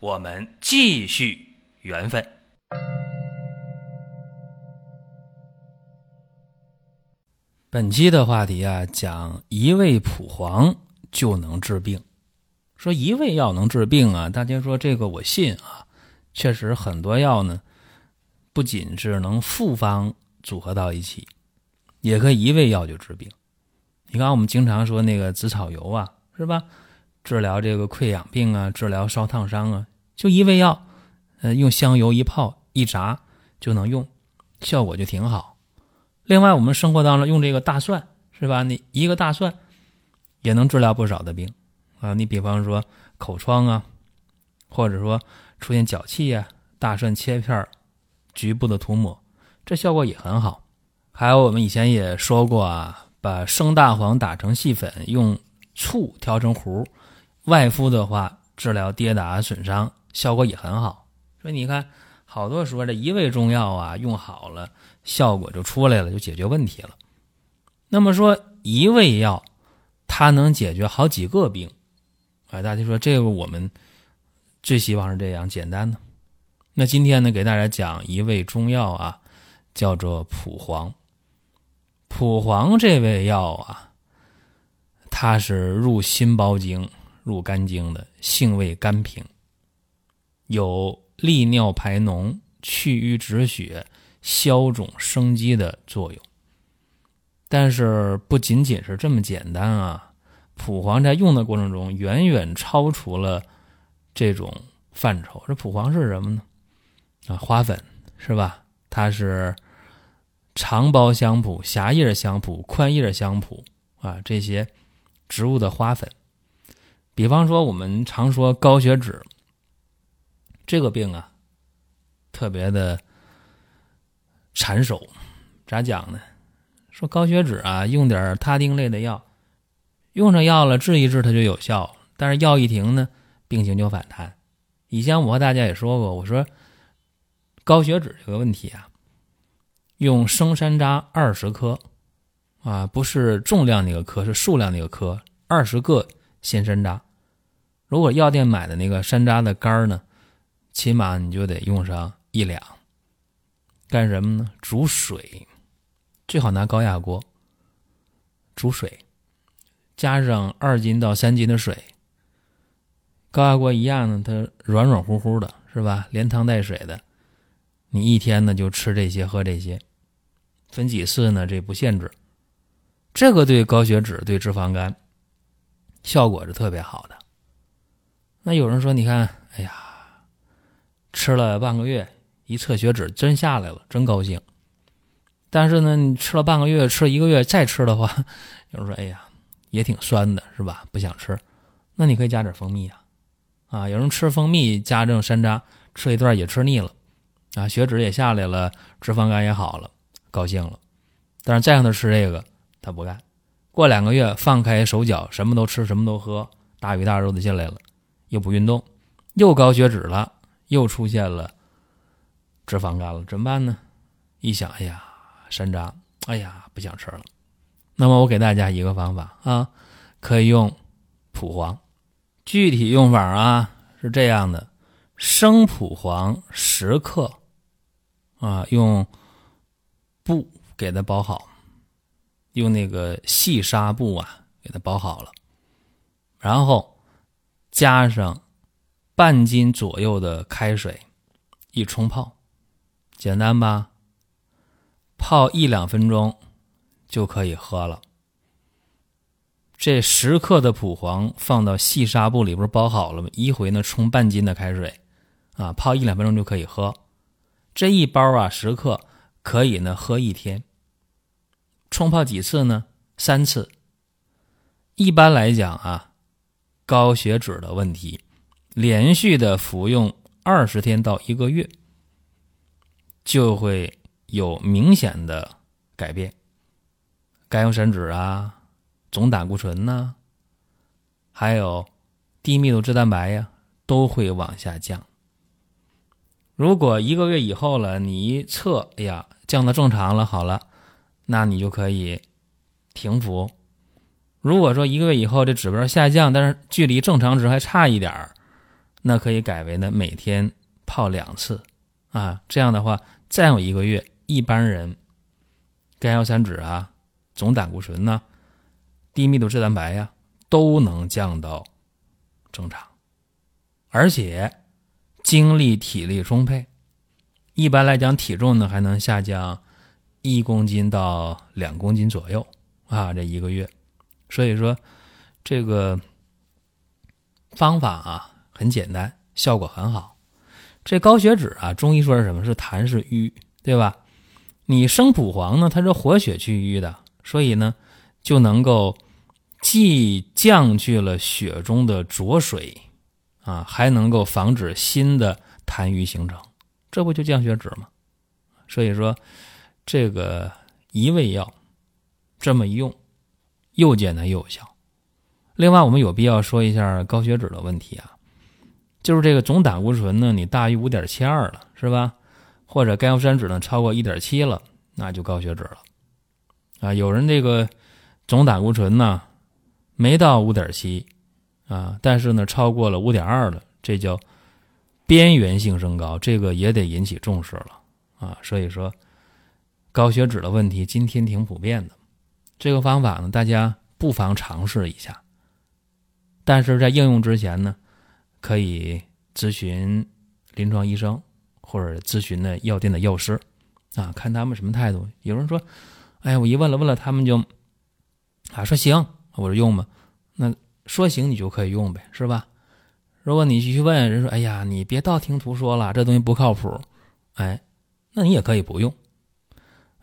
我们继续缘分。本期的话题啊，讲一味蒲黄就能治病。说一味药能治病啊，大家说这个我信啊。确实很多药呢，不仅是能复方组合到一起，也可以一味药就治病。你看我们经常说那个紫草油啊，是吧？治疗这个溃疡病啊，治疗烧烫伤啊，就一味药，呃，用香油一泡一炸就能用，效果就挺好。另外，我们生活当中用这个大蒜，是吧？你一个大蒜也能治疗不少的病啊。你比方说口疮啊，或者说出现脚气啊，大蒜切片局部的涂抹，这效果也很好。还有我们以前也说过啊，把生大黄打成细粉，用醋调成糊，外敷的话治疗跌打损伤，效果也很好。所以你看，好多说这一味中药啊，用好了。效果就出来了，就解决问题了。那么说一味药，它能解决好几个病，哎，大家说这个我们最希望是这样简单的。那今天呢，给大家讲一味中药啊，叫做蒲黄。蒲黄这味药啊，它是入心包经、入肝经的，性味甘平，有利尿排脓、去瘀止血。消肿生肌的作用，但是不仅仅是这么简单啊！蒲黄在用的过程中，远远超出了这种范畴。这蒲黄是什么呢？啊，花粉是吧？它是长苞香蒲、狭叶香蒲、宽叶香蒲啊，这些植物的花粉。比方说，我们常说高血脂这个病啊，特别的。缠手，咋讲呢？说高血脂啊，用点他汀类的药，用上药了治一治它就有效，但是药一停呢，病情就反弹。以前我和大家也说过，我说高血脂这个问题啊，用生山楂二十颗啊，不是重量那个颗，是数量那个颗，二十个鲜山楂。如果药店买的那个山楂的干呢，起码你就得用上一两。干什么呢？煮水，最好拿高压锅煮水，加上二斤到三斤的水。高压锅一样呢，它软软乎乎的，是吧？连汤带水的。你一天呢就吃这些，喝这些，分几次呢？这不限制。这个对高血脂、对脂肪肝效果是特别好的。那有人说，你看，哎呀，吃了半个月。一测血脂真下来了，真高兴。但是呢，你吃了半个月，吃了一个月再吃的话，有人说：“哎呀，也挺酸的，是吧？不想吃。”那你可以加点蜂蜜啊，啊，有人吃蜂蜜加这种山楂，吃一段也吃腻了，啊，血脂也下来了，脂肪肝也好了，高兴了。但是再让他吃这个，他不干。过两个月放开手脚，什么都吃，什么都喝，大鱼大肉的进来了，又不运动，又高血脂了，又出现了。脂肪肝了怎么办呢？一想，哎呀，山楂，哎呀，不想吃了。那么我给大家一个方法啊，可以用蒲黄。具体用法啊是这样的：生蒲黄十克，啊，用布给它包好，用那个细纱布啊给它包好了，然后加上半斤左右的开水一冲泡。简单吧，泡一两分钟就可以喝了。这十克的蒲黄放到细纱布里，不是包好了吗？一回呢冲半斤的开水，啊，泡一两分钟就可以喝。这一包啊，十克可以呢喝一天。冲泡几次呢？三次。一般来讲啊，高血脂的问题，连续的服用。二十天到一个月，就会有明显的改变。甘油三酯啊，总胆固醇呐，还有低密度脂蛋白呀，都会往下降。如果一个月以后了，你一测，哎呀，降到正常了，好了，那你就可以停服。如果说一个月以后这指标下降，但是距离正常值还差一点儿，那可以改为呢每天泡两次，啊，这样的话再有一个月，一般人甘油三酯啊。总胆固醇呢，低密度脂蛋白呀，都能降到正常，而且精力体力充沛。一般来讲，体重呢还能下降一公斤到两公斤左右啊，这一个月。所以说，这个方法啊很简单，效果很好。这高血脂啊，中医说是什么？是痰是瘀，对吧？你生蒲黄呢，它是活血去瘀的。所以呢，就能够既降去了血中的浊水，啊，还能够防止新的痰瘀形成，这不就降血脂吗？所以说，这个一味药这么用，又简单又有效。另外，我们有必要说一下高血脂的问题啊，就是这个总胆固醇呢，你大于五点七二了，是吧？或者甘油三酯呢超过一点七了，那就高血脂了。啊，有人这个总胆固醇呢没到五点七啊，但是呢超过了五点二了，这叫边缘性升高，这个也得引起重视了啊。所以说高血脂的问题今天挺普遍的，这个方法呢大家不妨尝试一下，但是在应用之前呢，可以咨询临床医生或者咨询的药店的药师啊，看他们什么态度。有人说。哎呀，我一问了问了，他们就啊说行，我说用吧。那说行你就可以用呗，是吧？如果你继续问人说，哎呀，你别道听途说了，这东西不靠谱，哎，那你也可以不用。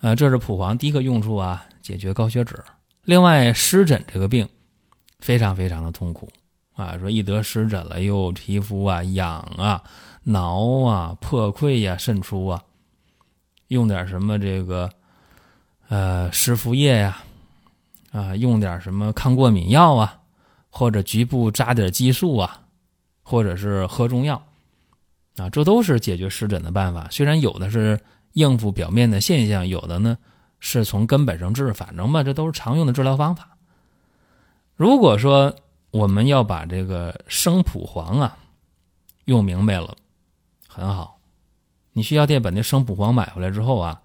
啊，这是蒲黄第一个用处啊，解决高血脂。另外，湿疹这个病非常非常的痛苦啊，说一得湿疹了，又皮肤啊痒啊、挠啊、破溃呀、渗出啊，用点什么这个。呃，湿敷液呀，啊，用点什么抗过敏药啊，或者局部扎点激素啊，或者是喝中药，啊，这都是解决湿疹的办法。虽然有的是应付表面的现象，有的呢是从根本上治，反正吧，这都是常用的治疗方法。如果说我们要把这个生蒲黄啊用明白了，很好。你去药店把那生蒲黄买回来之后啊。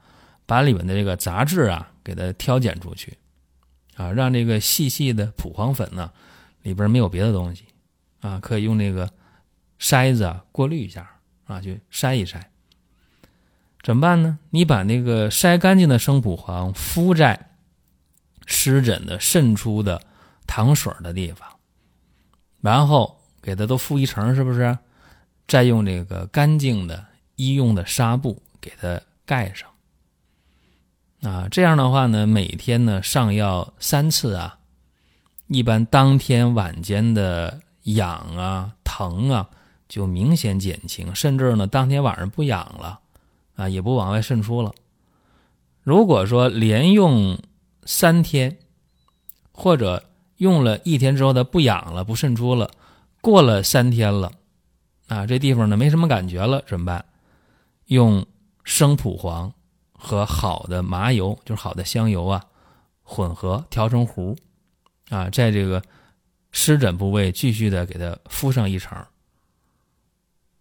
把里面的这个杂质啊，给它挑拣出去，啊，让这个细细的蒲黄粉呢，里边没有别的东西，啊，可以用那个筛子啊过滤一下，啊，去筛一筛。怎么办呢？你把那个筛干净的生蒲黄敷在湿疹的渗出的糖水的地方，然后给它都敷一层，是不是？再用这个干净的医用的纱布给它盖上。啊，这样的话呢，每天呢上药三次啊，一般当天晚间的痒啊、疼啊就明显减轻，甚至呢当天晚上不痒了，啊也不往外渗出了。如果说连用三天，或者用了一天之后它不痒了、不渗出了，过了三天了，啊这地方呢没什么感觉了，怎么办？用生蒲黄。和好的麻油，就是好的香油啊，混合调成糊，啊，在这个湿疹部位继续的给它敷上一层，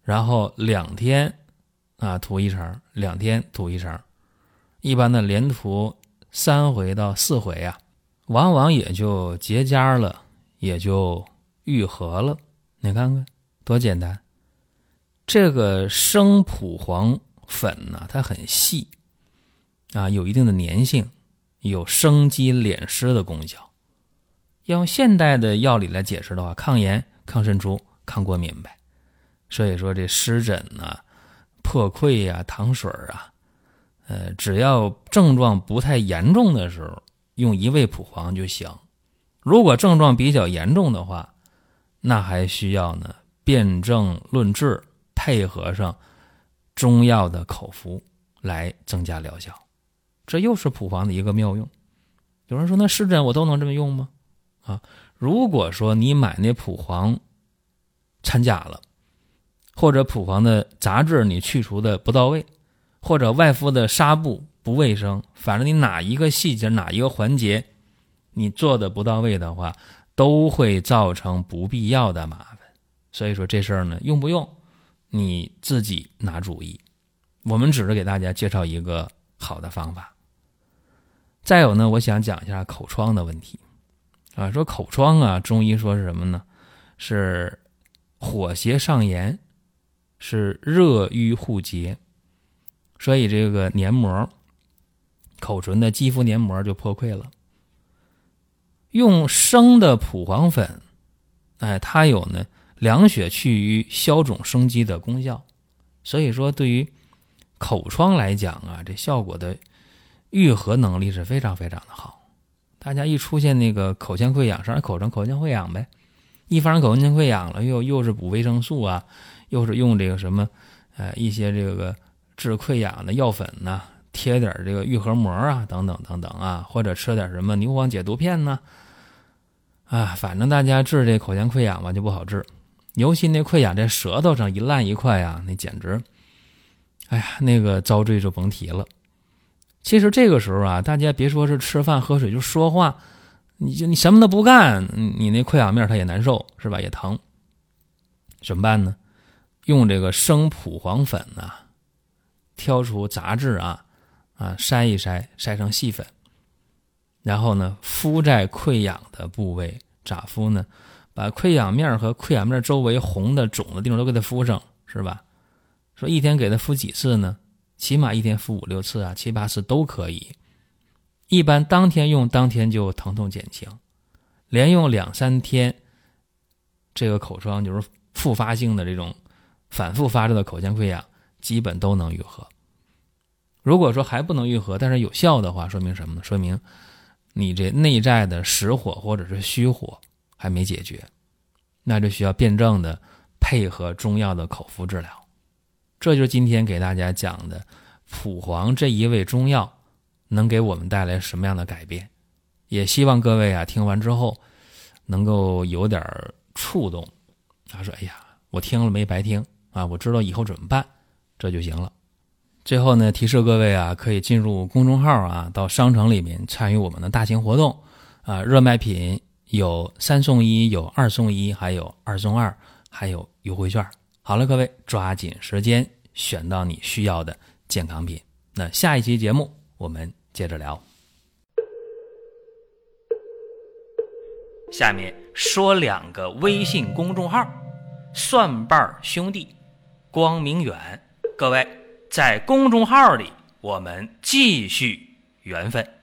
然后两天啊涂一层，两天涂一层，一般的连涂三回到四回啊，往往也就结痂了，也就愈合了。你看看多简单，这个生蒲黄粉呢，它很细。啊，有一定的粘性，有生肌敛湿的功效。要用现代的药理来解释的话，抗炎、抗渗出、抗过敏呗。所以说，这湿疹啊、破溃呀、糖水啊，呃，只要症状不太严重的时候，用一味蒲黄就行。如果症状比较严重的话，那还需要呢辨证论治，配合上中药的口服来增加疗效。这又是蒲黄的一个妙用。有人说，那湿疹我都能这么用吗？啊，如果说你买那蒲黄掺假了，或者普黄的杂质你去除的不到位，或者外敷的纱布不卫生，反正你哪一个细节哪一个环节你做的不到位的话，都会造成不必要的麻烦。所以说这事儿呢，用不用你自己拿主意。我们只是给大家介绍一个好的方法。再有呢，我想讲一下口疮的问题，啊，说口疮啊，中医说是什么呢？是火邪上炎，是热瘀互结，所以这个黏膜、口唇的肌肤黏膜就破溃了。用生的蒲黄粉，哎，它有呢凉血去瘀、消肿生肌的功效，所以说对于口疮来讲啊，这效果的。愈合能力是非常非常的好，大家一出现那个口腔溃疡，上口唇口腔溃疡呗，一发生口腔溃疡了，又又是补维生素啊，又是用这个什么，呃，一些这个治溃疡的药粉呐，贴点这个愈合膜啊，等等等等啊，或者吃点什么牛黄解毒片呢，啊，反正大家治这口腔溃疡吧就不好治，尤其那溃疡在舌头上一烂一块啊，那简直，哎呀，那个遭罪就甭提了。其实这个时候啊，大家别说是吃饭喝水，就说话，你就你什么都不干，你那溃疡面它也难受，是吧？也疼。怎么办呢？用这个生蒲黄粉呐，挑出杂质啊，啊筛一筛，筛成细粉，然后呢敷在溃疡的部位，咋敷呢？把溃疡面和溃疡面周围红的肿的地方都给它敷上，是吧？说一天给它敷几次呢？起码一天敷五六次啊，七八次都可以。一般当天用，当天就疼痛减轻。连用两三天，这个口疮就是复发性的这种反复发作的口腔溃疡，基本都能愈合。如果说还不能愈合，但是有效的话，说明什么呢？说明你这内在的实火或者是虚火还没解决，那就需要辩证的配合中药的口服治疗。这就是今天给大家讲的蒲黄这一味中药能给我们带来什么样的改变？也希望各位啊听完之后能够有点触动。他说：“哎呀，我听了没白听啊！我知道以后怎么办，这就行了。”最后呢，提示各位啊，可以进入公众号啊，到商城里面参与我们的大型活动啊，热卖品有三送一，有二送一，还有二送二，还有优惠券。好了，各位，抓紧时间选到你需要的健康品。那下一期节目我们接着聊。下面说两个微信公众号：蒜瓣兄弟、光明远。各位在公众号里，我们继续缘分。